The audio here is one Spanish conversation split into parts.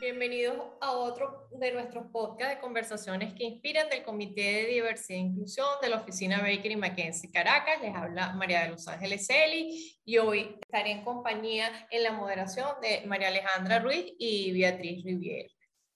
Bienvenidos a otro de nuestros podcasts de conversaciones que inspiran del Comité de Diversidad e Inclusión de la Oficina Baker y McKenzie Caracas. Les habla María de Los Ángeles Eli y hoy estaré en compañía en la moderación de María Alejandra Ruiz y Beatriz Riviera.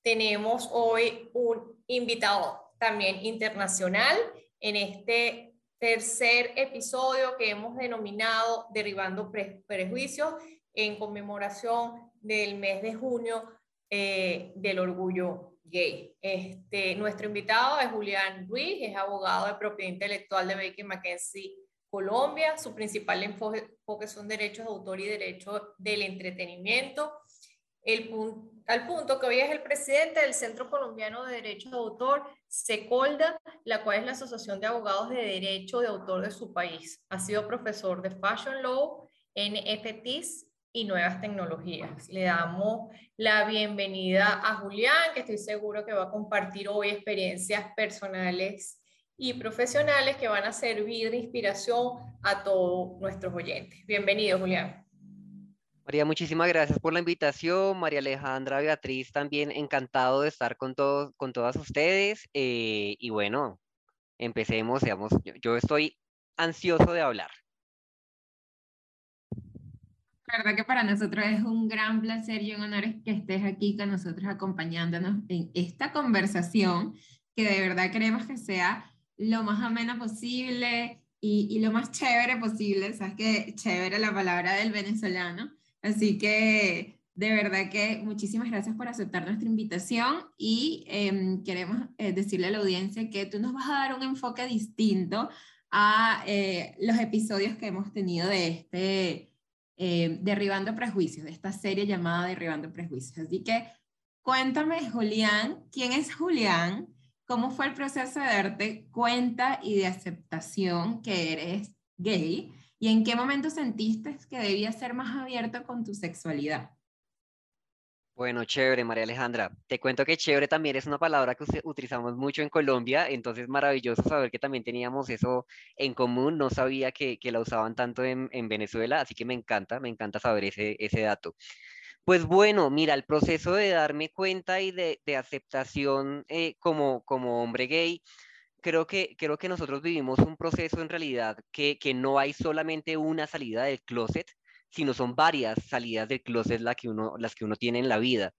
Tenemos hoy un invitado también internacional en este tercer episodio que hemos denominado Derribando Prejuicios en conmemoración del mes de junio eh, del orgullo gay. Este, nuestro invitado es Julián Ruiz, es abogado de propiedad intelectual de Baker McKenzie Colombia. Su principal enfoque son derechos de autor y derechos del entretenimiento. El al punto que hoy es el presidente del Centro Colombiano de Derechos de Autor, SECOLDA, la cual es la Asociación de Abogados de Derecho de Autor de su país. Ha sido profesor de Fashion Law, NFTs y nuevas tecnologías. Le damos la bienvenida a Julián, que estoy seguro que va a compartir hoy experiencias personales y profesionales que van a servir de inspiración a todos nuestros oyentes. Bienvenido, Julián. María, muchísimas gracias por la invitación. María Alejandra, Beatriz, también encantado de estar con, todos, con todas ustedes. Eh, y bueno, empecemos, digamos, yo estoy ansioso de hablar. La verdad que para nosotros es un gran placer y un honor que estés aquí con nosotros acompañándonos en esta conversación que de verdad queremos que sea lo más amena posible y, y lo más chévere posible. Sabes que chévere la palabra del venezolano. Así que de verdad que muchísimas gracias por aceptar nuestra invitación y em, queremos eh, decirle a la audiencia que tú nos vas a dar un enfoque distinto a eh, los episodios que hemos tenido de este eh, Derribando Prejuicios, de esta serie llamada Derribando Prejuicios. Así que cuéntame, Julián, ¿quién es Julián? ¿Cómo fue el proceso de darte cuenta y de aceptación que eres gay? ¿Y en qué momento sentiste que debías ser más abierto con tu sexualidad? Bueno, chévere, María Alejandra. Te cuento que chévere también es una palabra que utilizamos mucho en Colombia, entonces maravilloso saber que también teníamos eso en común. No sabía que, la usaban tanto en, Venezuela, así que me encanta, me encanta saber ese, dato. Pues bueno, mira, el proceso de darme cuenta y de, aceptación eh, como hombre gay, creo que, creo que nosotros vivimos un proceso en realidad que, que no hay solamente una salida del closet, sino son varias salidas del closet la que uno, las que uno tiene en la vida.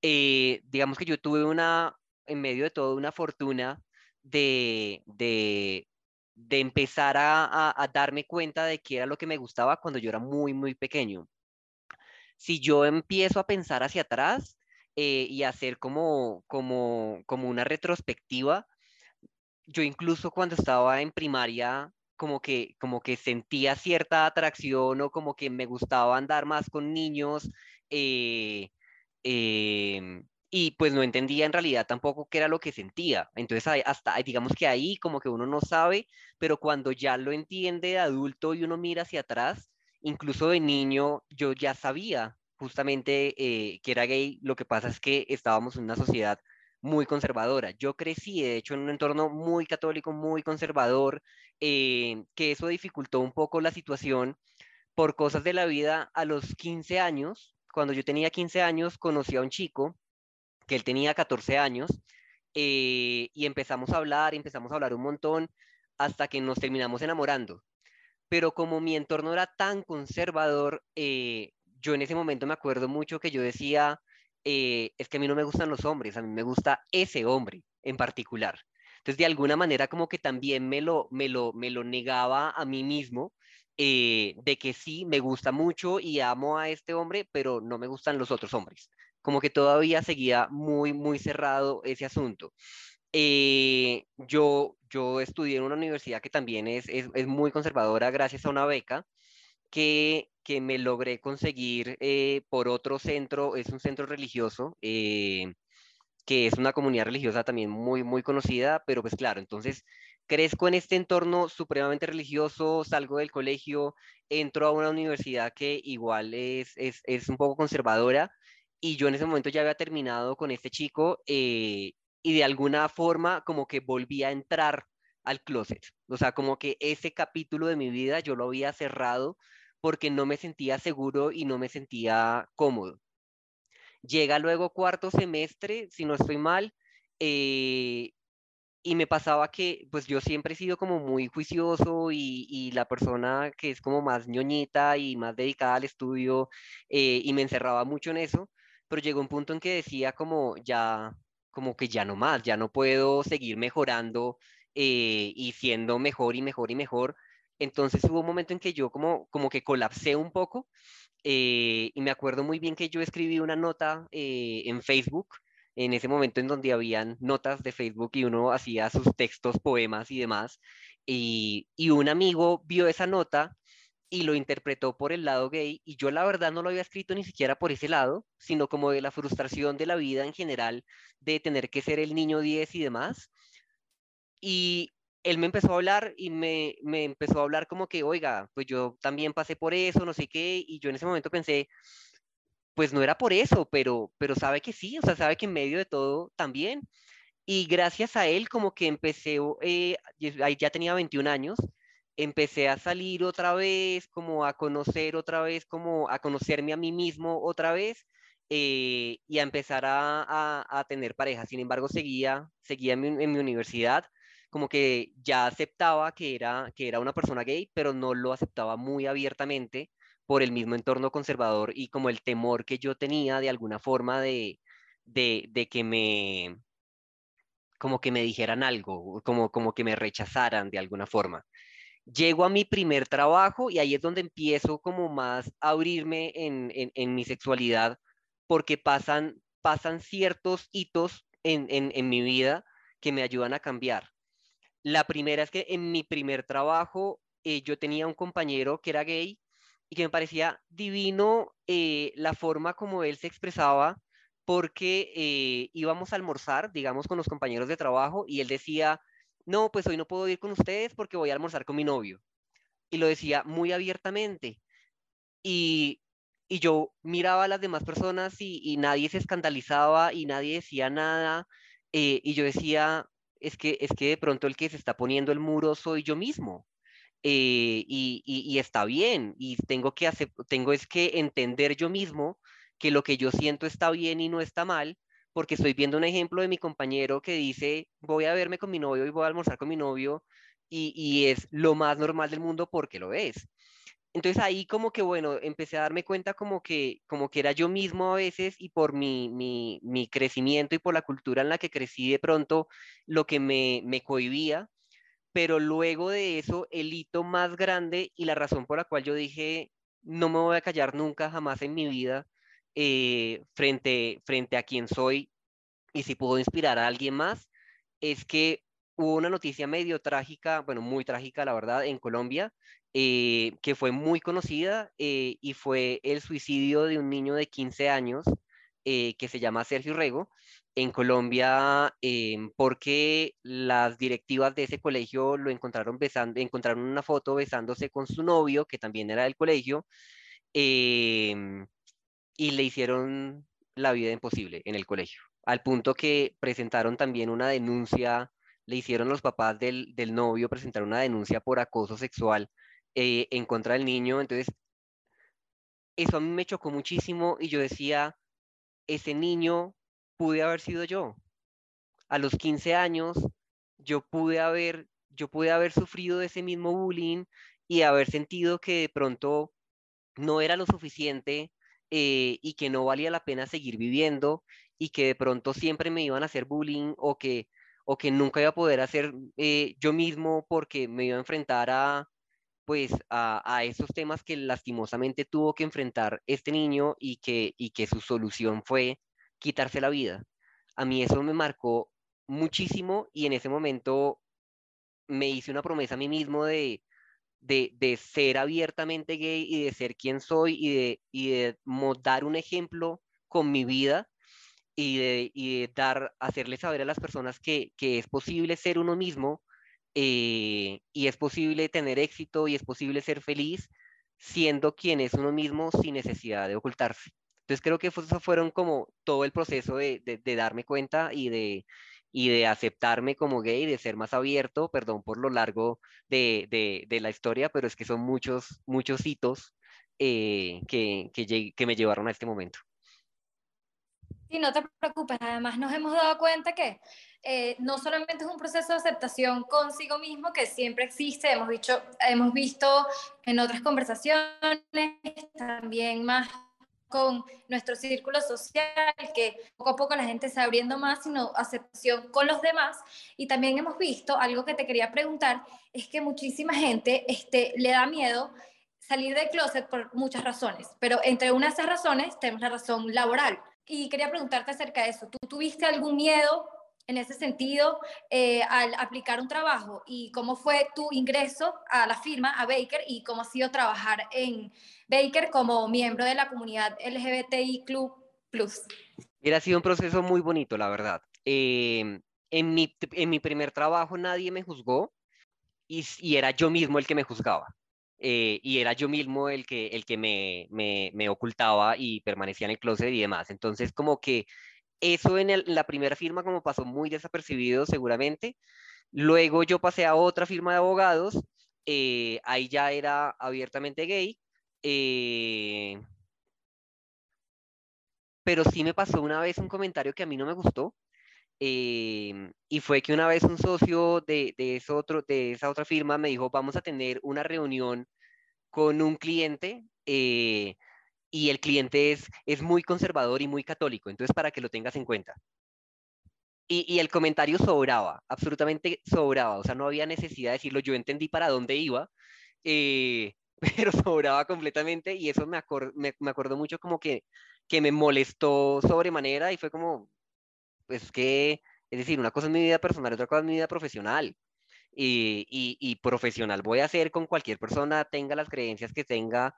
Eh, digamos que yo tuve una, en medio de todo, una fortuna de, de, de empezar a, a, darme cuenta de qué era lo que me gustaba cuando yo era muy, muy pequeño. Si yo empiezo a pensar hacia atrás eh, y hacer como, como, como una retrospectiva, yo incluso cuando estaba en primaria como que, como que sentía cierta atracción o como que me gustaba andar más con niños eh, em, y pues no entendía en realidad tampoco qué era lo que sentía. Entonces hasta digamos que ahí como que uno no sabe, pero cuando ya lo entiende de adulto y uno mira hacia atrás, incluso de niño yo ya sabía justamente eh, que era gay. Lo que pasa es que estábamos en una sociedad muy conservadora. Yo crecí, de hecho, en un entorno muy católico, muy conservador, eh, que eso dificultó un poco la situación por cosas de la vida. A los 15 años, cuando yo tenía 15 años, conocí a un chico que él tenía 14 años eh, y empezamos a hablar, empezamos a hablar un montón hasta que nos terminamos enamorando. Pero como mi entorno era tan conservador, eh, yo en ese momento me acuerdo mucho que yo decía, eh, es que a mí no me gustan los hombres, a mí me gusta ese hombre en particular. Entonces, de alguna manera, como que también me lo, me lo, me lo negaba a mí mismo, eh, de que sí, me gusta mucho y amo a este hombre, pero no me gustan los otros hombres. Como que todavía seguía muy, muy cerrado ese asunto. Eh, yo, yo estudié en una universidad que también es, es, es muy conservadora gracias a una beca que que me logré conseguir eh, por otro centro, es un centro religioso, eh, que es una comunidad religiosa también muy, muy conocida, pero pues claro, entonces crezco en este entorno supremamente religioso, salgo del colegio, entro a una universidad que igual es, es, es un poco conservadora, y yo en ese momento ya había terminado con este chico, eh, y de alguna forma como que volví a entrar al closet, o sea, como que ese capítulo de mi vida yo lo había cerrado porque no me sentía seguro y no me sentía cómodo. Llega luego cuarto semestre, si no estoy mal, eh, y me pasaba que pues yo siempre he sido como muy juicioso y, la persona que es como más ñoñita y más dedicada al estudio eh, y me encerraba mucho en eso, pero llegó un punto en que decía como ya, como que ya no más, ya no puedo seguir mejorando eh, y siendo mejor y mejor y mejor. Entonces hubo un momento en que yo como, como que colapsé un poco eh, y me acuerdo muy bien que yo escribí una nota en Facebook en ese momento en donde habían notas de Facebook y uno hacía sus textos, poemas y demás. Y, un amigo vio esa nota y lo interpretó por el lado gay y yo la verdad no lo había escrito ni siquiera por ese lado, sino como de la frustración de la vida en general, de tener que ser el niño 10 y demás. Y él me empezó a hablar y me, me empezó a hablar como que, oiga, pues yo también pasé por eso, no sé qué, y yo en ese momento pensé, pues no era por eso, pero, pero sabe que sí, o sea, sabe que en medio de todo también. Y gracias a él como que empecé, eh, ya tenía 21 años, empecé a salir otra vez, como a conocer otra vez, como a conocerme a mí mismo otra vez eh, y a empezar a, a, tener pareja. Sin embargo, seguía, seguía en mi, universidad, como que ya aceptaba que era, que era una persona gay, pero no lo aceptaba muy abiertamente por el mismo entorno conservador y como el temor que yo tenía de alguna forma de, de, que me, como que me dijeran algo, como, como que me rechazaran de alguna forma. Llego a mi primer trabajo y ahí es donde empiezo como más a abrirme en, en, mi sexualidad porque pasan, pasan ciertos hitos en, en, mi vida que me ayudan a cambiar. La primera es que en mi primer trabajo eh, yo tenía un compañero que era gay y que me parecía divino eh, la forma como él se expresaba porque eh, íbamos a almorzar, digamos, con los compañeros de trabajo y él decía, no, pues hoy no puedo ir con ustedes porque voy a almorzar con mi novio. Y lo decía muy abiertamente. Y, y yo miraba a las demás personas y, nadie se escandalizaba y nadie decía nada. Eh, y yo decía, es que, es que de pronto el que se está poniendo el muro soy yo mismo. Eh, y, está bien, y tengo que, tengo es que entender yo mismo que lo que yo siento está bien y no está mal, porque estoy viendo un ejemplo de mi compañero que dice, voy a verme con mi novio y voy a almorzar con mi novio, y, es lo más normal del mundo porque lo es. Entonces ahí como que, bueno, empecé a darme cuenta como que, como que era yo mismo a veces y por mi, mi, mi crecimiento y por la cultura en la que crecí de pronto, lo que me, me cohibía pero luego de eso, el hito más grande y la razón por la cual yo dije, no me voy a callar nunca, jamás en mi vida, eh, frente, frente a quien soy y si puedo inspirar a alguien más, es que hubo una noticia medio trágica, bueno, muy trágica, la verdad, en Colombia, eh, que fue muy conocida eh, y fue el suicidio de un niño de 15 años que se llama Sergio Rego, en Colombia em, porque las directivas de ese colegio lo encontraron besando, encontraron una foto besándose con su novio, que también era del colegio, em, y le hicieron la vida imposible en el colegio, al punto que presentaron también una denuncia, le hicieron los papás del, del novio presentar una denuncia por acoso sexual eh, en contra niño, entonces eso a mí me chocó muchísimo y yo decía, ese niño pude haber sido yo. A los 15 años, yo pude haber, yo pude haber sufrido ese mismo bullying y haber sentido que de pronto no era lo suficiente eh, y que no valía la pena seguir viviendo y que de pronto siempre me iban a hacer bullying o que, o que nunca iba a poder hacer eh, yo mismo porque me iba a enfrentar a, pues, a, esos temas que lastimosamente tuvo que enfrentar este niño y que, y que su solución fue quitarse la vida. A mí eso me marcó muchísimo y en ese momento me hice una promesa a mí mismo de, de, ser abiertamente gay y de ser quien soy y de, y de dar un ejemplo con mi vida y de, y de dar, hacerle saber a las personas que, que es posible ser uno mismo eh, y es posible tener éxito y es posible ser feliz siendo quien es uno mismo sin necesidad de ocultarse. Entonces creo que eso fueron como todo el proceso de, de, darme cuenta y de, y de aceptarme como gay, de ser más abierto, perdón por lo largo de, de, la historia, pero es que son muchos, muchos hitos eh, que, que me llevaron a este momento. Sí, no te preocupes. Además, nos hemos dado cuenta que eh, no solamente es un proceso de aceptación consigo mismo que siempre existe, hemos, dicho, hemos visto en otras conversaciones, también más con nuestro círculo social, que poco a poco la gente se está abriendo más, sino aceptación con los demás. Y también hemos visto, algo que te quería preguntar, es que muchísima gente este, le da miedo salir del closet por muchas razones, pero entre una de esas razones tenemos la razón laboral. Y quería preguntarte acerca de eso. ¿Tú tuviste algún miedo en ese sentido eh, al aplicar un trabajo? ¿Y cómo fue tu ingreso a la firma, a Baker, y cómo ha sido trabajar en Baker como miembro de la comunidad LGBTI Club Plus? Mira, ha sido un proceso muy bonito, la verdad. Em, en, mi, en mi primer trabajo nadie me juzgó y, y era yo mismo el que me juzgaba. Eh, y era yo mismo el que, el que me, me, me, ocultaba y permanecía en el closet y demás. Entonces, como que eso en, la primera firma como pasó muy desapercibido seguramente. Luego yo pasé a otra firma de abogados, eh, ahí ya era abiertamente gay. Eh, pero sí me pasó una vez un comentario que a mí no me gustó, Em, y fue que una vez un socio de, de, otro, de esa otra firma me dijo, vamos a tener una reunión con un cliente eh, y el cliente es, es muy conservador y muy católico, entonces para que lo tengas en cuenta. Y, y, el comentario sobraba, absolutamente sobraba, o sea, no había necesidad de decirlo, yo entendí para dónde iba, eh, pero sobraba completamente y eso me, me, me acordó mucho como que, que me molestó sobremanera y fue como, pues que, es decir, una cosa es mi vida personal, otra cosa es mi vida profesional. Y, y, profesional voy a hacer con cualquier persona, tenga las creencias que tenga,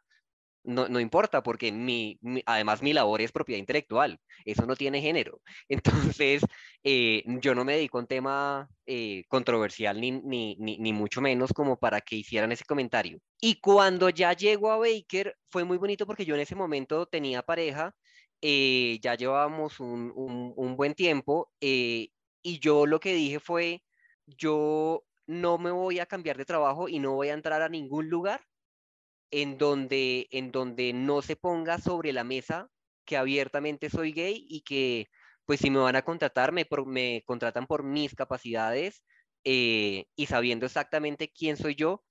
no, no importa, porque mi, además mi labor es propiedad intelectual, eso no tiene género. Entonces, eh, yo no me dedico a un tema eh, controversial ni, ni, ni, ni, mucho menos como para que hicieran ese comentario. Y cuando ya llego a Baker, fue muy bonito porque yo en ese momento tenía pareja eh, ya llevábamos un, un, buen tiempo eh, y yo lo que dije fue, yo no me voy a cambiar de trabajo y no voy a entrar a ningún lugar en donde, en donde no se ponga sobre la mesa que abiertamente soy gay y que pues si me van a contratar, me, me contratan por mis capacidades eh, y sabiendo exactamente quién soy yo,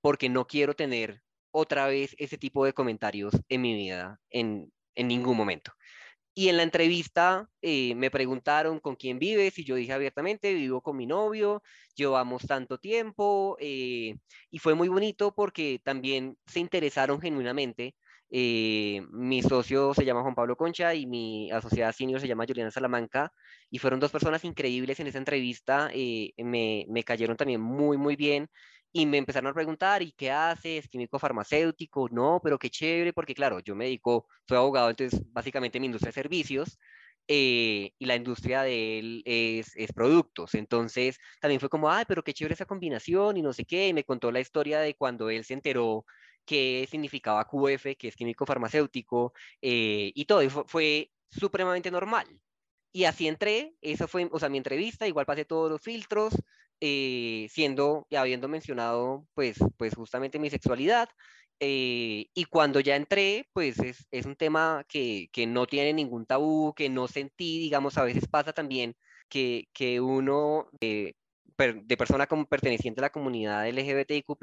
porque no quiero tener otra vez ese tipo de comentarios en mi vida, en, en ningún momento. Y en la entrevista eh, me preguntaron con quién vives y yo dije abiertamente, vivo con mi novio, llevamos tanto tiempo eh, y fue muy bonito porque también se interesaron genuinamente. Eh, mi socio se llama Juan Pablo Concha y mi asociada senior se llama Juliana Salamanca y fueron dos personas increíbles en esa entrevista, me, me cayeron también muy, muy bien y me empezaron a preguntar, ¿y qué haces? ¿Químico farmacéutico? No, pero qué chévere, porque claro, yo me dedico, soy abogado, entonces básicamente mi industria de servicios eh, y la industria de él es, es, productos. Entonces también fue como, ay, pero qué chévere esa combinación y no sé qué. Y me contó la historia de cuando él se enteró qué significaba QF, que es químico farmacéutico, eh, y todo. Y fue, fue supremamente normal. Y así entré, eso fue, o sea, mi entrevista, igual pasé todos los filtros, eh, siendo y habiendo mencionado pues, pues justamente mi sexualidad. Eh, y cuando ya entré, pues es, es un tema que, que, no tiene ningún tabú, que no sentí, digamos, a veces pasa también que, que uno de persona como perteneciente a la comunidad LGBTIQ+,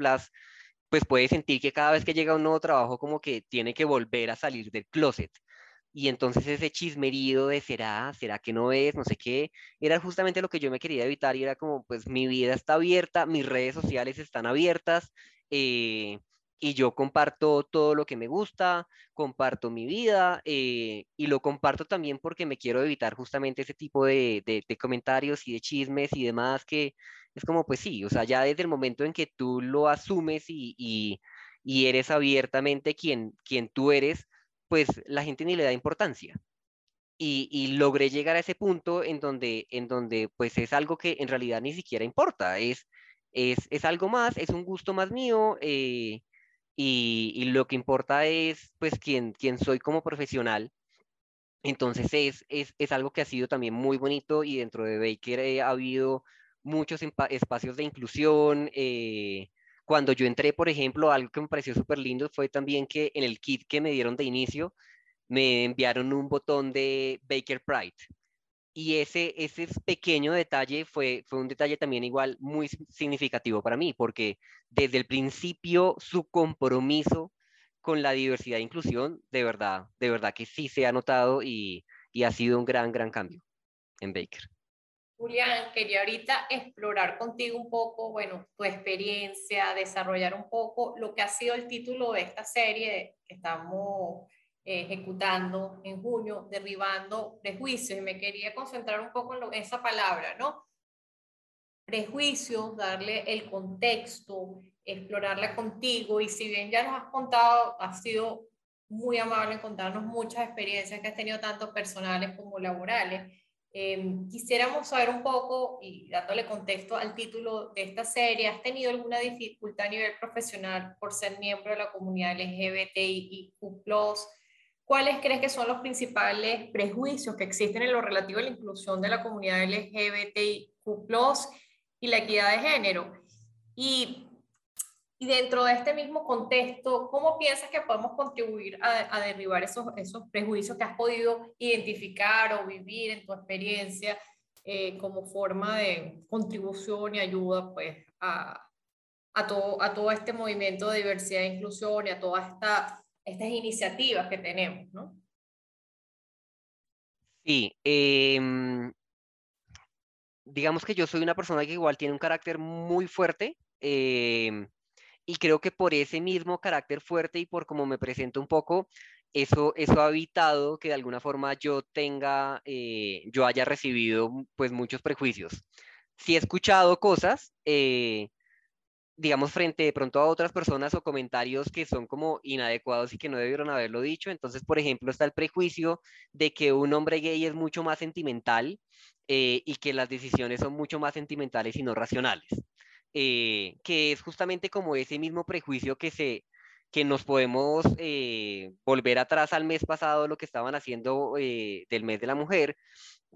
pues puede sentir que cada vez que llega un nuevo trabajo como que tiene que volver a salir del closet y entonces ese chismerío de será, será que no es, no sé qué, era justamente lo que yo me quería evitar y era como, pues mi vida está abierta, mis redes sociales están abiertas eh, y yo comparto todo lo que me gusta, comparto mi vida eh, y lo comparto también porque me quiero evitar justamente ese tipo de, de, comentarios y de chismes y demás que es como, pues sí, o sea, ya desde el momento en que tú lo asumes y, y, y eres abiertamente quien, quien tú eres, pues la gente ni le da importancia. Y, logré llegar a ese punto en donde, en donde pues es algo que en realidad ni siquiera importa, es, es, algo más, es un gusto más mío eh, y, lo que importa es pues quién, quién soy como profesional. Entonces es, es, algo que ha sido también muy bonito y dentro de Baker ha habido muchos espacios de inclusión. Eh, cuando yo entré, por ejemplo, algo que me pareció súper lindo fue también que en el kit que me dieron de inicio, me enviaron un botón de Baker Pride. Y ese, ese pequeño detalle fue, fue un detalle también igual muy significativo para mí, porque desde el principio su compromiso con la diversidad e inclusión, de verdad, de verdad que sí se ha notado y, y ha sido un gran, gran cambio en Baker. Julián, quería ahorita explorar contigo un poco, bueno, tu experiencia, desarrollar un poco lo que ha sido el título de esta serie que estamos eh, ejecutando en junio, derribando prejuicios, y me quería concentrar un poco en, esa palabra, ¿no? Prejuicios, darle el contexto, explorarla contigo, y si bien ya nos has contado, has sido muy amable en contarnos muchas experiencias que has tenido, tanto personales como laborales. Em, quisiéramos saber un poco, y dándole contexto al título de esta serie, ¿has tenido alguna dificultad a nivel profesional por ser miembro de la comunidad LGBTIQ? ¿Cuáles crees que son los principales prejuicios que existen en lo relativo a la inclusión de la comunidad LGBTIQ y la equidad de género? Y, dentro de este mismo contexto, ¿cómo piensas que podemos contribuir a, a, derribar esos, esos prejuicios que has podido identificar o vivir en tu experiencia eh, como forma de contribución y ayuda pues, a, a, todo, a todo este movimiento de diversidad e inclusión y a toda esta estas iniciativas que tenemos, ¿no? Sí, em, digamos que yo soy una persona que igual tiene un carácter muy fuerte em, y creo que por ese mismo carácter fuerte y por cómo me presento un poco, eso, eso ha evitado que de alguna forma yo tenga, eh, yo haya recibido pues muchos prejuicios. Si he escuchado cosas, eh, digamos, frente de pronto a otras personas o comentarios que son como inadecuados y que no debieron haberlo dicho. Entonces, por ejemplo, está el prejuicio de que un hombre gay es mucho más sentimental eh, y que las decisiones son mucho más sentimentales y no racionales. Eh, que es justamente como ese mismo prejuicio que se que nos podemos eh, volver atrás al mes pasado, lo que estaban haciendo del mes de la mujer,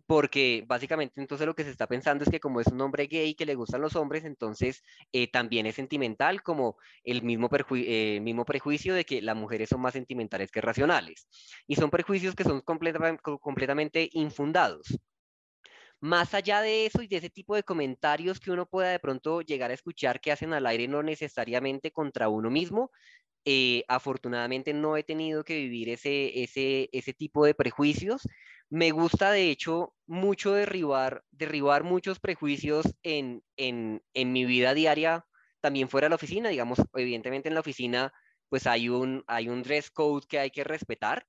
porque básicamente entonces lo que se está pensando es que como es un hombre gay que le gustan los hombres, entonces eh, también es sentimental, como el mismo, eh, mismo prejuicio de que las mujeres son más sentimentales que racionales. Y son prejuicios que son completamente infundados. Más allá de eso y de ese tipo de comentarios que uno pueda de pronto llegar a escuchar que hacen al aire no necesariamente contra uno mismo, eh, afortunadamente no he tenido que vivir ese, ese, ese tipo de prejuicios. Me gusta, de hecho, mucho derribar, derribar muchos prejuicios en, en, en mi vida diaria, también fuera de la oficina. Digamos, evidentemente en la oficina, pues hay un, hay un dress code que hay que respetar.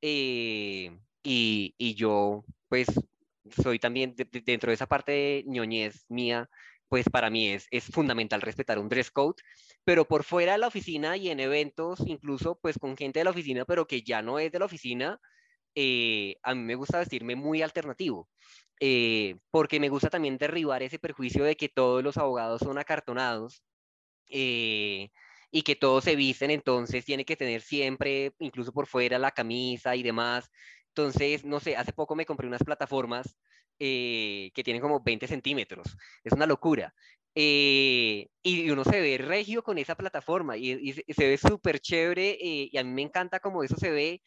Eh, y, y, yo, pues, soy también dentro de esa parte de ñoñez mía, pues para mí es, es fundamental respetar un dress code, pero por fuera de la oficina y en eventos, incluso pues con gente de la oficina, pero que ya no es de la oficina, eh, a mí me gusta vestirme muy alternativo, eh, porque me gusta también derribar ese perjuicio de que todos los abogados son acartonados eh, y que todos se visten, entonces tiene que tener siempre, incluso por fuera, la camisa y demás. Entonces, no sé, hace poco me compré unas plataformas que tienen como 20 centímetros. Es una locura. y uno se ve regio con esa plataforma y, se ve súper chévere y a mí me encanta como eso se ve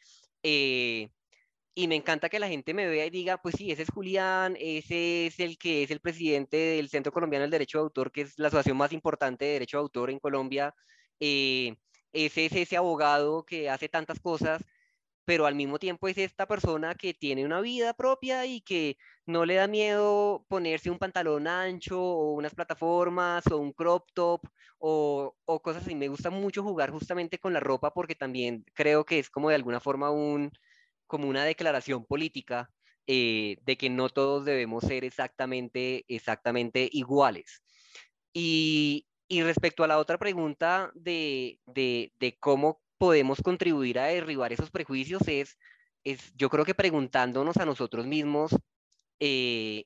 y me encanta que la gente me vea y diga, pues sí, ese es Julián, ese es el que es el presidente del Centro Colombiano del Derecho de Autor, que es la asociación más importante de derecho de autor en Colombia, eh, ese es ese abogado que hace tantas cosas, pero al mismo tiempo es esta persona que tiene una vida propia y que no le da miedo ponerse un pantalón ancho o unas plataformas o un crop top o, o cosas así. Me gusta mucho jugar justamente con la ropa porque también creo que es como de alguna forma un como una declaración política eh, de que no todos debemos ser exactamente, exactamente iguales. Y, y respecto a la otra pregunta de, de, de, cómo podemos contribuir a derribar esos prejuicios, es, es yo creo que preguntándonos a nosotros mismos eh,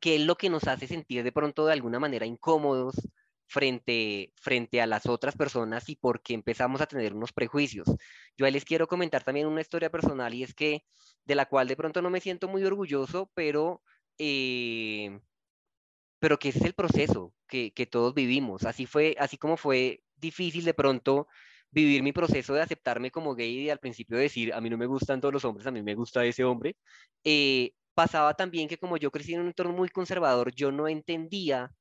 qué es lo que nos hace sentir de pronto de alguna manera incómodos, frente, frente a las otras personas y por qué empezamos a tener unos prejuicios. Yo ahí les quiero comentar también una historia personal y es que de la cual de pronto no me siento muy orgulloso, pero, eh, pero que ese es el proceso que, que todos vivimos. Así fue, así como fue difícil de pronto vivir mi proceso de aceptarme como gay y al principio decir, a mí no me gustan todos los hombres, a mí me gusta ese hombre, eh, pasaba también que como yo crecí en un entorno muy conservador, yo no entendía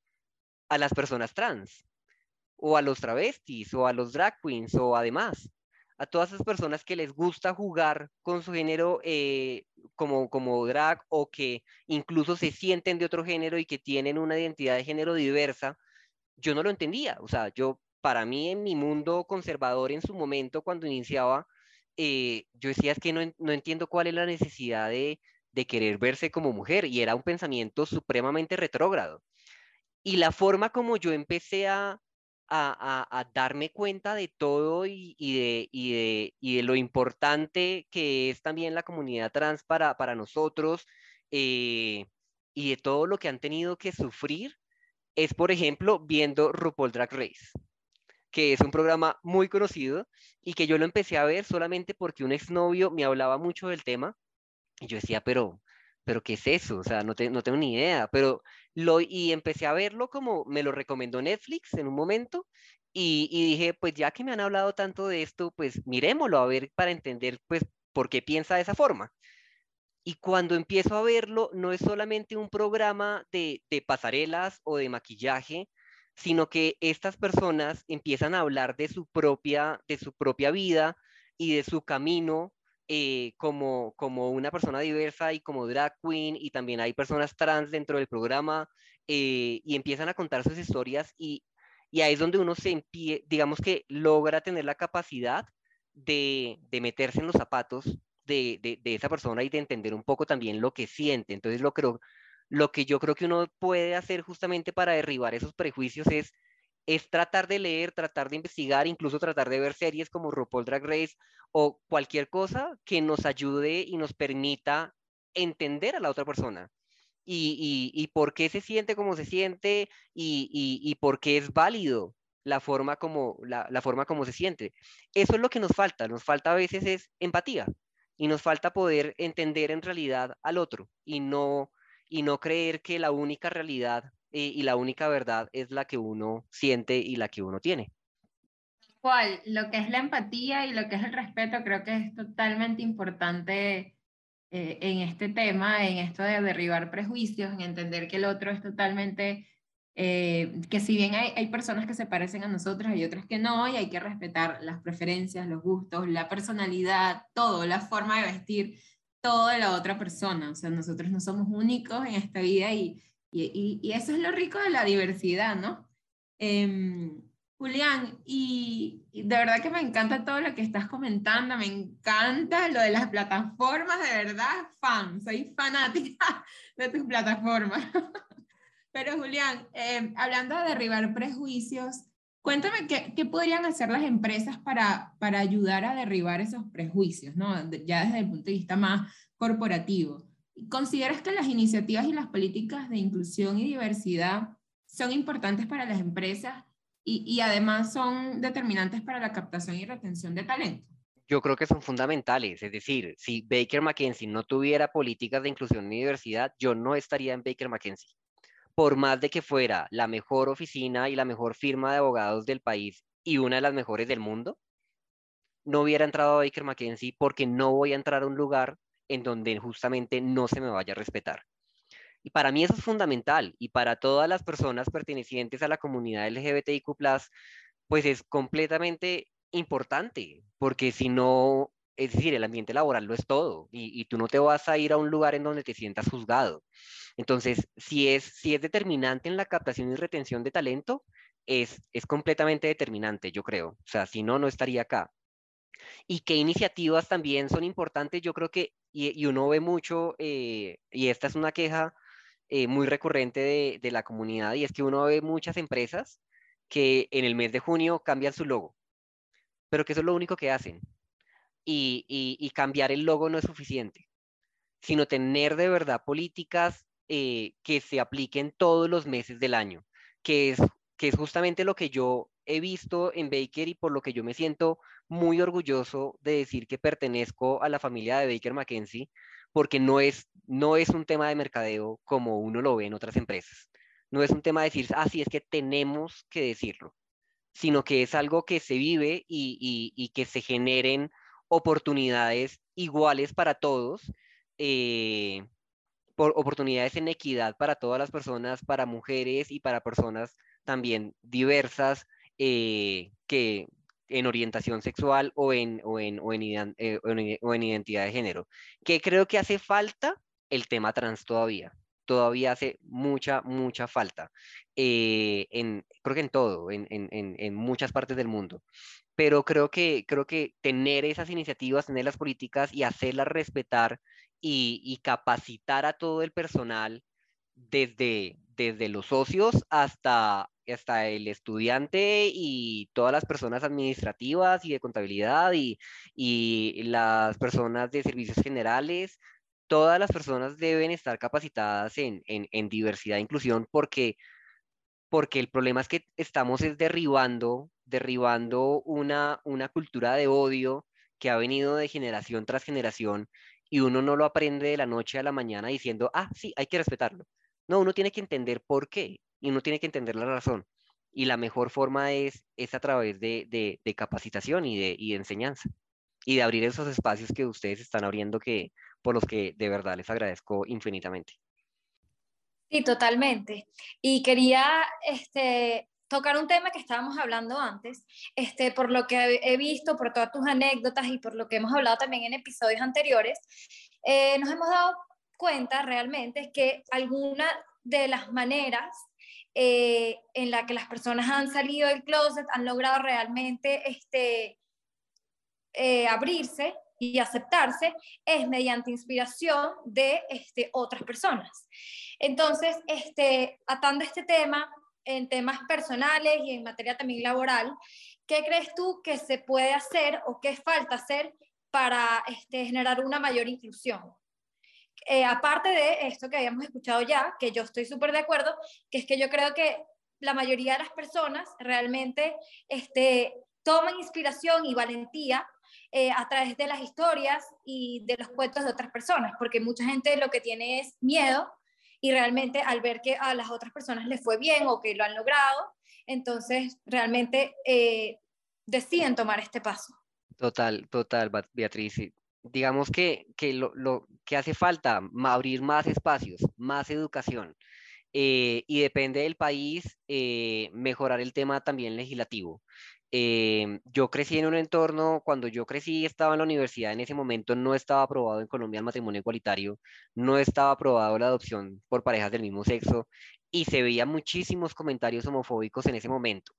a las personas trans, o a los travestis, o a los drag queens, o además, a todas esas personas que les gusta jugar con su género eh, como, como drag, o que incluso se sienten de otro género y que tienen una identidad de género diversa, yo no lo entendía. O sea, yo para mí en mi mundo conservador en su momento, cuando iniciaba, eh, yo decía es que no, entiendo cuál es la necesidad de, querer verse como mujer y era un pensamiento supremamente retrógrado. Y la forma como yo empecé a, a, darme cuenta de todo y, de, y, de, lo importante que es también la comunidad trans para, para nosotros eh, y de todo lo que han tenido que sufrir, es, por ejemplo, viendo RuPaul Drag Race que es un programa muy conocido y que yo lo empecé a ver solamente porque un exnovio me hablaba mucho del tema y yo decía, pero, pero ¿qué es eso? O sea, no, no tengo ni idea, pero lo, y empecé a verlo como me lo recomendó Netflix en un momento y, y dije, pues ya que me han hablado tanto de esto, pues miremoslo a ver para entender, pues, por qué piensa de esa forma. Y cuando empiezo a verlo, no es solamente un programa de, de pasarelas o de maquillaje, sino que estas personas empiezan a hablar de su propia, de su propia vida y de su camino eh, como, como una persona diversa y como drag queen, y también hay personas trans dentro del programa, eh, y empiezan a contar sus historias, y, y ahí es donde uno se digamos que logra tener la capacidad de, de meterse en los zapatos de, de, de, esa persona y de entender un poco también lo que siente. Entonces lo creo, lo que yo creo que uno puede hacer justamente para derribar esos prejuicios es, es tratar de leer, tratar de investigar, incluso tratar de ver series como RuPaul Drag Race o cualquier cosa que nos ayude y nos permita entender a la otra persona. Y, y, por qué se siente como se siente y, y, por qué es válido la forma, como, la, la, forma como se siente. Eso es lo que nos falta. Nos falta a veces es empatía y nos falta poder entender en realidad al otro y no y no creer que la única realidad eh, y la única verdad es la que uno siente y la que uno tiene. ¿Cuál? Lo que es la empatía y lo que es el respeto creo que es totalmente importante eh, en este tema, en esto de derribar prejuicios, en entender que el otro es totalmente, eh, que si bien hay, hay personas que se parecen a nosotros, hay otras que no, y hay que respetar las preferencias, los gustos, la personalidad, todo, la forma de vestir todo de la otra persona. O sea, nosotros no somos únicos en esta vida y, y, eso es lo rico de la diversidad, ¿no? Em, Julián, y, de verdad que me encanta todo lo que estás comentando, me encanta lo de las plataformas, de verdad, fan, soy fanática de tus plataformas. Pero Julián, em, hablando de derribar prejuicios, Cuéntame qué, podrían hacer las empresas para, para ayudar a derribar esos prejuicios, ¿no? ya desde el punto de vista más corporativo. ¿Consideras que las iniciativas y las políticas de inclusión y diversidad son importantes para las empresas y, y además son determinantes para la captación y retención de talento? Yo creo que son fundamentales, es decir, si Baker McKenzie no tuviera políticas de inclusión y diversidad, yo no estaría en Baker McKenzie por más de que fuera la mejor oficina y la mejor firma de abogados del país y una de las mejores del mundo, no hubiera entrado a Baker McKenzie porque no voy a entrar a un lugar en donde justamente no se me vaya a respetar. Y para mí eso es fundamental y para todas las personas pertenecientes a la comunidad LGBTIQ, pues es completamente importante, porque si no, es decir, el ambiente laboral lo es todo y, y tú no te vas a ir a un lugar en donde te sientas juzgado. Entonces, si es, si es determinante en la captación y retención de talento, es, es completamente determinante, yo creo. O sea, si no, no estaría acá. Y qué iniciativas también son importantes, yo creo que, y, uno ve mucho, eh, y esta es una queja eh, muy recurrente de, de la comunidad, y es que uno ve muchas empresas que en el mes de junio cambian su logo, pero que eso es lo único que hacen. Y, cambiar el logo no es suficiente, sino tener de verdad políticas eh, que se apliquen todos los meses del año, que es, que es justamente lo que yo he visto en Baker y por lo que yo me siento muy orgulloso de decir que pertenezco a la familia de Baker McKenzie, porque no es, no es un tema de mercadeo como uno lo ve en otras empresas. no es un tema de decir, ah, sí, es que tenemos que decirlo, sino que es algo que se vive y, que se generen oportunidades iguales para todos, eh, por oportunidades en equidad para todas las personas, para mujeres y para personas también diversas eh, que en orientación sexual o en, o en, o en, eh, o en identidad de género. ¿Qué creo que hace falta? El tema trans todavía todavía hace mucha, mucha falta. Eh, en, creo que en todo, en, en, en, muchas partes del mundo. Pero creo que, creo que tener esas iniciativas, tener las políticas y hacerlas respetar y, y capacitar a todo el personal desde, desde los socios hasta, hasta el estudiante y todas las personas administrativas y de contabilidad y, y las personas de servicios generales, todas las personas deben estar capacitadas en, diversidad e inclusión porque, porque el problema es que estamos es derribando, derribando una, una cultura de odio que ha venido de generación tras generación y uno no lo aprende de la noche a la mañana diciendo, ah, sí, hay que respetarlo. No, uno tiene que entender por qué y uno tiene que entender la razón. Y la mejor forma es, es a través de, de, capacitación y de, y de enseñanza y de abrir esos espacios que ustedes están abriendo que, por los que de verdad les agradezco infinitamente. Sí, totalmente. Y quería este, tocar un tema que estábamos hablando antes, este, por lo que he visto, por todas tus anécdotas y por lo que hemos hablado también en episodios anteriores, eh, nos hemos dado cuenta realmente que alguna de las maneras eh, en la que las personas han salido del closet han logrado realmente este, eh, abrirse y aceptarse es mediante inspiración de este, otras personas. Entonces, este, atando este tema en temas personales y en materia también laboral, ¿qué crees tú que se puede hacer o qué falta hacer para este, generar una mayor inclusión? Eh, aparte de esto que habíamos escuchado ya, que yo estoy súper de acuerdo, que es que yo creo que la mayoría de las personas realmente este, toman inspiración y valentía eh, a través de las historias y de los cuentos de otras personas, porque mucha gente lo que tiene es miedo y realmente al ver que a las otras personas les fue bien o que lo han logrado, entonces realmente eh, deciden tomar este paso. Total, total, Beatriz. Digamos que, que lo, lo, que hace falta, abrir más espacios, más educación. Eh, y depende del país, mejorar el tema también legislativo. Em, yo crecí en un entorno, cuando yo crecí estaba en la universidad, en ese momento no estaba aprobado en Colombia el matrimonio igualitario, no estaba aprobado la adopción por parejas del mismo sexo y se veían muchísimos comentarios homofóbicos en ese momento.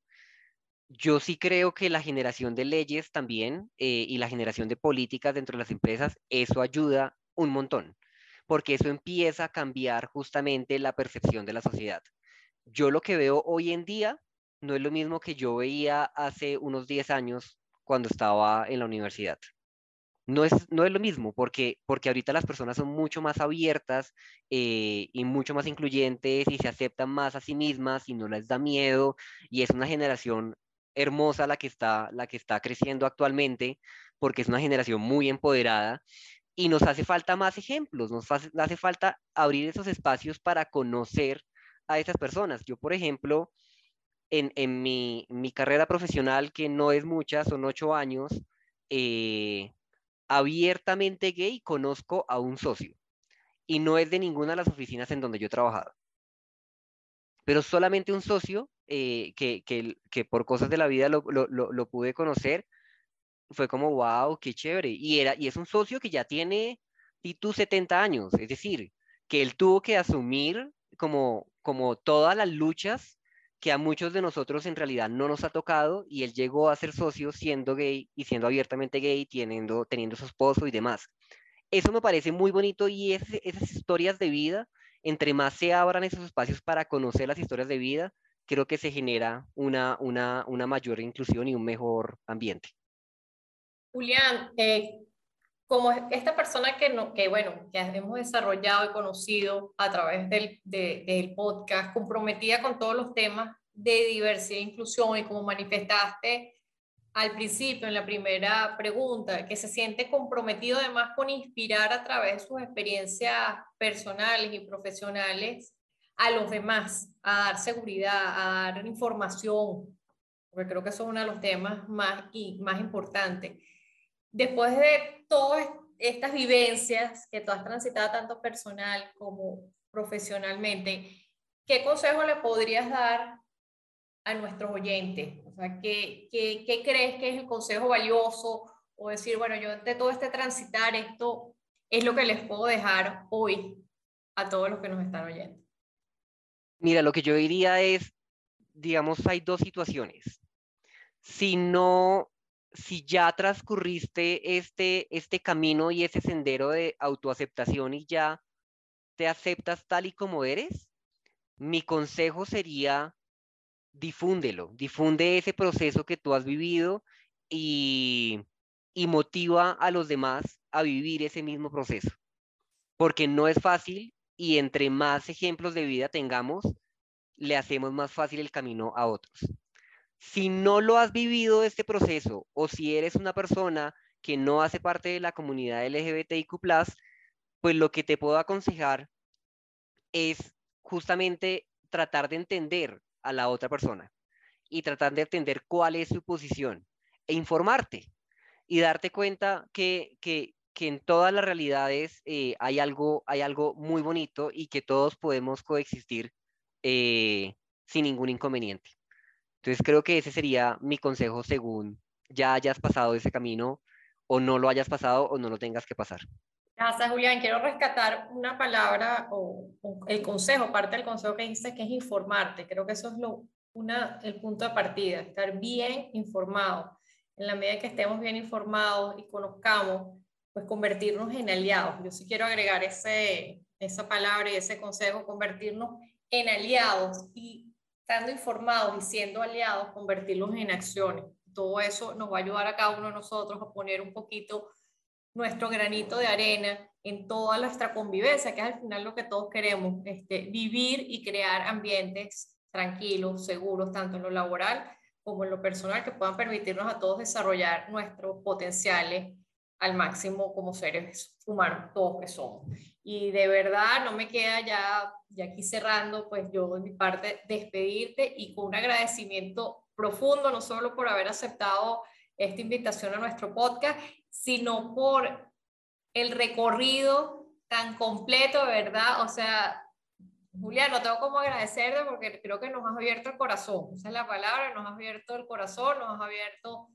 Yo sí creo que la generación de leyes también eh, y la generación de políticas dentro de las empresas, eso ayuda un montón, porque eso empieza a cambiar justamente la percepción de la sociedad. Yo lo que veo hoy en día no es lo mismo que yo veía hace unos 10 años cuando estaba en la universidad. No es, no es lo mismo, porque, porque ahorita las personas son mucho más abiertas eh, y mucho más incluyentes y se aceptan más a sí mismas y no les da miedo y es una generación hermosa la que está, la que está creciendo actualmente, porque es una generación muy empoderada y nos hace falta más ejemplos, nos hace, hace falta abrir esos espacios para conocer a esas personas. Yo, por ejemplo, en, mi, carrera profesional, que no es mucha, son ocho años, eh, abiertamente gay, conozco a un socio. Y no es de ninguna de las oficinas en donde yo he trabajado. Pero solamente un socio eh, que, que, por cosas de la vida lo, lo, pude conocer, fue como, wow, qué chévere. Y, era, y es un socio que ya tiene tú 70 años, es decir, que él tuvo que asumir como, como todas las luchas que a muchos de nosotros en realidad no nos ha tocado y él llegó a ser socio siendo gay y siendo abiertamente gay, teniendo, teniendo su esposo y demás. Eso me parece muy bonito y esas historias de vida, entre más se abran esos espacios para conocer las historias de vida, creo que se genera una, una, una mayor inclusión y un mejor ambiente. Julián, eh, como esta persona que, no, que, bueno, que hemos desarrollado y conocido a través del, del podcast, comprometida con todos los temas de diversidad e inclusión y como manifestaste al principio en la primera pregunta, que se siente comprometido además con inspirar a través de sus experiencias personales y profesionales a los demás, a dar seguridad, a dar información, porque creo que eso es uno de los temas más, y más importantes. Después de todas estas vivencias que tú has transitado tanto personal como profesionalmente, ¿qué consejo le podrías dar a nuestros oyentes? O sea, ¿qué, qué, qué crees que es el consejo valioso? O decir, bueno, yo de todo este transitar, esto es lo que les puedo dejar hoy a todos los que nos están oyendo. Mira, lo que yo diría es, digamos, hay dos situaciones. Si no, si ya transcurriste este, este camino y ese sendero de autoaceptación y ya te aceptas tal y como eres, mi consejo sería difúndelo, difunde ese proceso que tú has vivido y, y motiva a los demás a vivir ese mismo proceso. Porque no es fácil y entre más ejemplos de vida tengamos, le hacemos más fácil el camino a otros. Si no lo has vivido este proceso o si eres una persona que no hace parte de la comunidad LGBTIQ, pues lo que te puedo aconsejar es justamente tratar de entender a la otra persona y tratar de entender cuál es su posición e informarte y darte cuenta que, que, que en todas las realidades eh, hay, algo, hay algo muy bonito y que todos podemos coexistir eh, sin ningún inconveniente. Entonces creo que ese sería mi consejo según ya hayas pasado ese camino o no lo hayas pasado o no lo tengas que pasar. Gracias, Julián. Quiero rescatar una palabra o, el consejo, parte del consejo que dices, que es informarte. Creo que eso es lo, una, el punto de partida, estar bien informado. En la medida que estemos bien informados y conozcamos, pues convertirnos en aliados. Yo sí quiero agregar ese, esa palabra y ese consejo, convertirnos en aliados y estando informados y siendo aliados, convertirlos en acciones. Todo eso nos va a ayudar a cada uno de nosotros a poner un poquito nuestro granito de arena en toda nuestra convivencia, que es al final lo que todos queremos, este, vivir y crear ambientes tranquilos, seguros, tanto en lo laboral como en lo personal, que puedan permitirnos a todos desarrollar nuestros potenciales al máximo como seres humanos, todos que somos. Y de verdad no me queda ya, ya aquí cerrando, pues yo de mi parte despedirte y con un agradecimiento profundo, no solo por haber aceptado esta invitación a nuestro podcast, sino por el recorrido tan completo, ¿verdad? O sea, Julia, no tengo cómo agradecerte porque creo que nos has abierto el corazón, esa es la palabra, nos has abierto el corazón, nos has abierto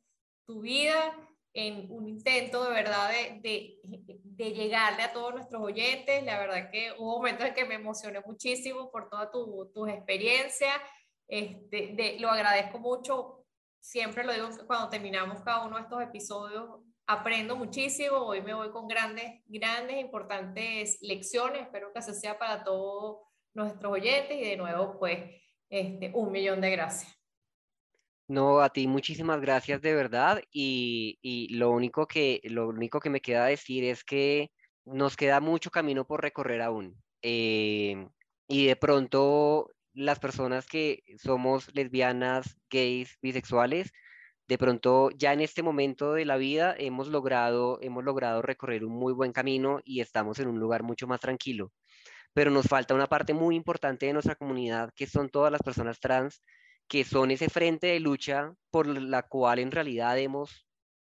tu vida en un intento de verdad de, de, llegarle a todos nuestros oyentes. La verdad que hubo momentos en que me emocioné muchísimo por toda tu, tus experiencias. Este, de, lo agradezco mucho. Siempre lo digo cuando terminamos cada uno de estos episodios, aprendo muchísimo. Hoy me voy con grandes, grandes, importantes lecciones. Espero que así sea para todos nuestros oyentes. Y de nuevo, pues, este, un millón de gracias. No, a ti muchísimas gracias de verdad y, lo, único que, lo único que me queda decir es que nos queda mucho camino por recorrer aún. Eh, y de pronto las personas que somos lesbianas, gays, bisexuales, de pronto ya en este momento de la vida hemos logrado, hemos logrado recorrer un muy buen camino y estamos en un lugar mucho más tranquilo. Pero nos falta una parte muy importante de nuestra comunidad, que son todas las personas trans que son ese frente de lucha por la cual en realidad hemos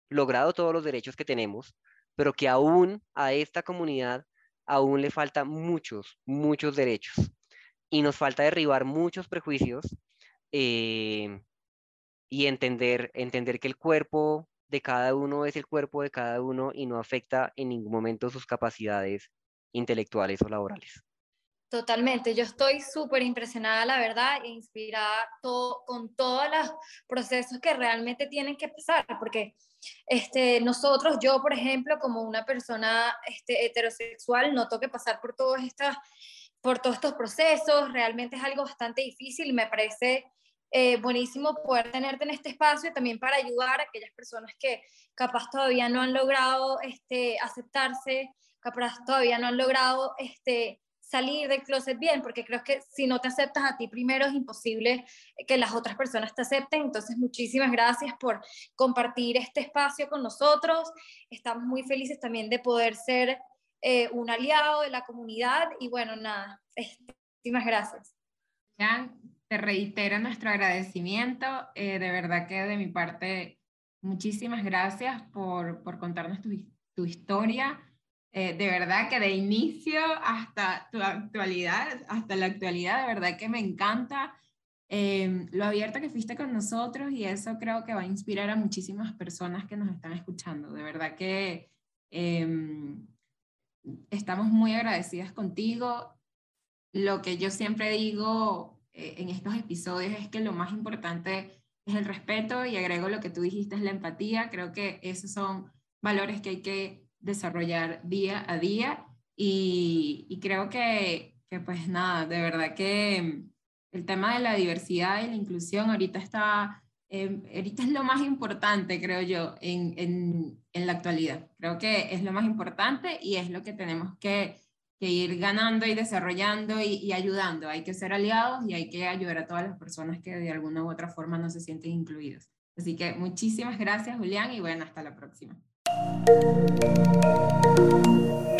logrado todos los derechos que tenemos, pero que aún a esta comunidad aún le faltan muchos, muchos derechos. Y nos falta derribar muchos prejuicios eh, y entender, entender que el cuerpo de cada uno es el cuerpo de cada uno y no afecta en ningún momento sus capacidades intelectuales o laborales. Totalmente, yo estoy súper impresionada, la verdad, e inspirada con todos los procesos que realmente tienen que pasar, porque este, nosotros, yo por ejemplo, como una persona este, heterosexual, noto que pasar por, todas estas, por todos estos procesos realmente es algo bastante difícil y me parece eh, buenísimo poder tenerte en este espacio también para ayudar a aquellas personas que capaz todavía no han logrado este, aceptarse, capaz todavía no han logrado... Este, salir del closet bien, porque creo que si no te aceptas a ti primero es imposible que las otras personas te acepten. Entonces, muchísimas gracias por compartir este espacio con nosotros. Estamos muy felices también de poder ser eh, un aliado de la comunidad y bueno, nada, Muchísimas gracias. Jan, te reitero nuestro agradecimiento. Eh, de verdad que de mi parte, muchísimas gracias por, por contarnos tu, tu historia. Eh, de verdad que de inicio hasta tu actualidad, hasta la actualidad, de verdad que me encanta eh, lo abierta que fuiste con nosotros y eso creo que va a inspirar a muchísimas personas que nos están escuchando. De verdad que em, estamos muy agradecidas contigo. Lo que yo siempre digo eh, en estos episodios es que lo más importante es el respeto y agrego lo que tú dijiste es la empatía. Creo que esos son valores que hay que desarrollar día a día y, creo que, que, pues nada, de verdad que el tema de la diversidad y la inclusión ahorita está, eh, ahorita es lo más importante, creo yo, en, en, en, la actualidad. Creo que es lo más importante y es lo que tenemos que, que ir ganando y desarrollando y, y, ayudando. Hay que ser aliados y hay que ayudar a todas las personas que de alguna u otra forma no se sienten incluidas. Así que muchísimas gracias, Julián, y bueno, hasta la próxima. Thank you.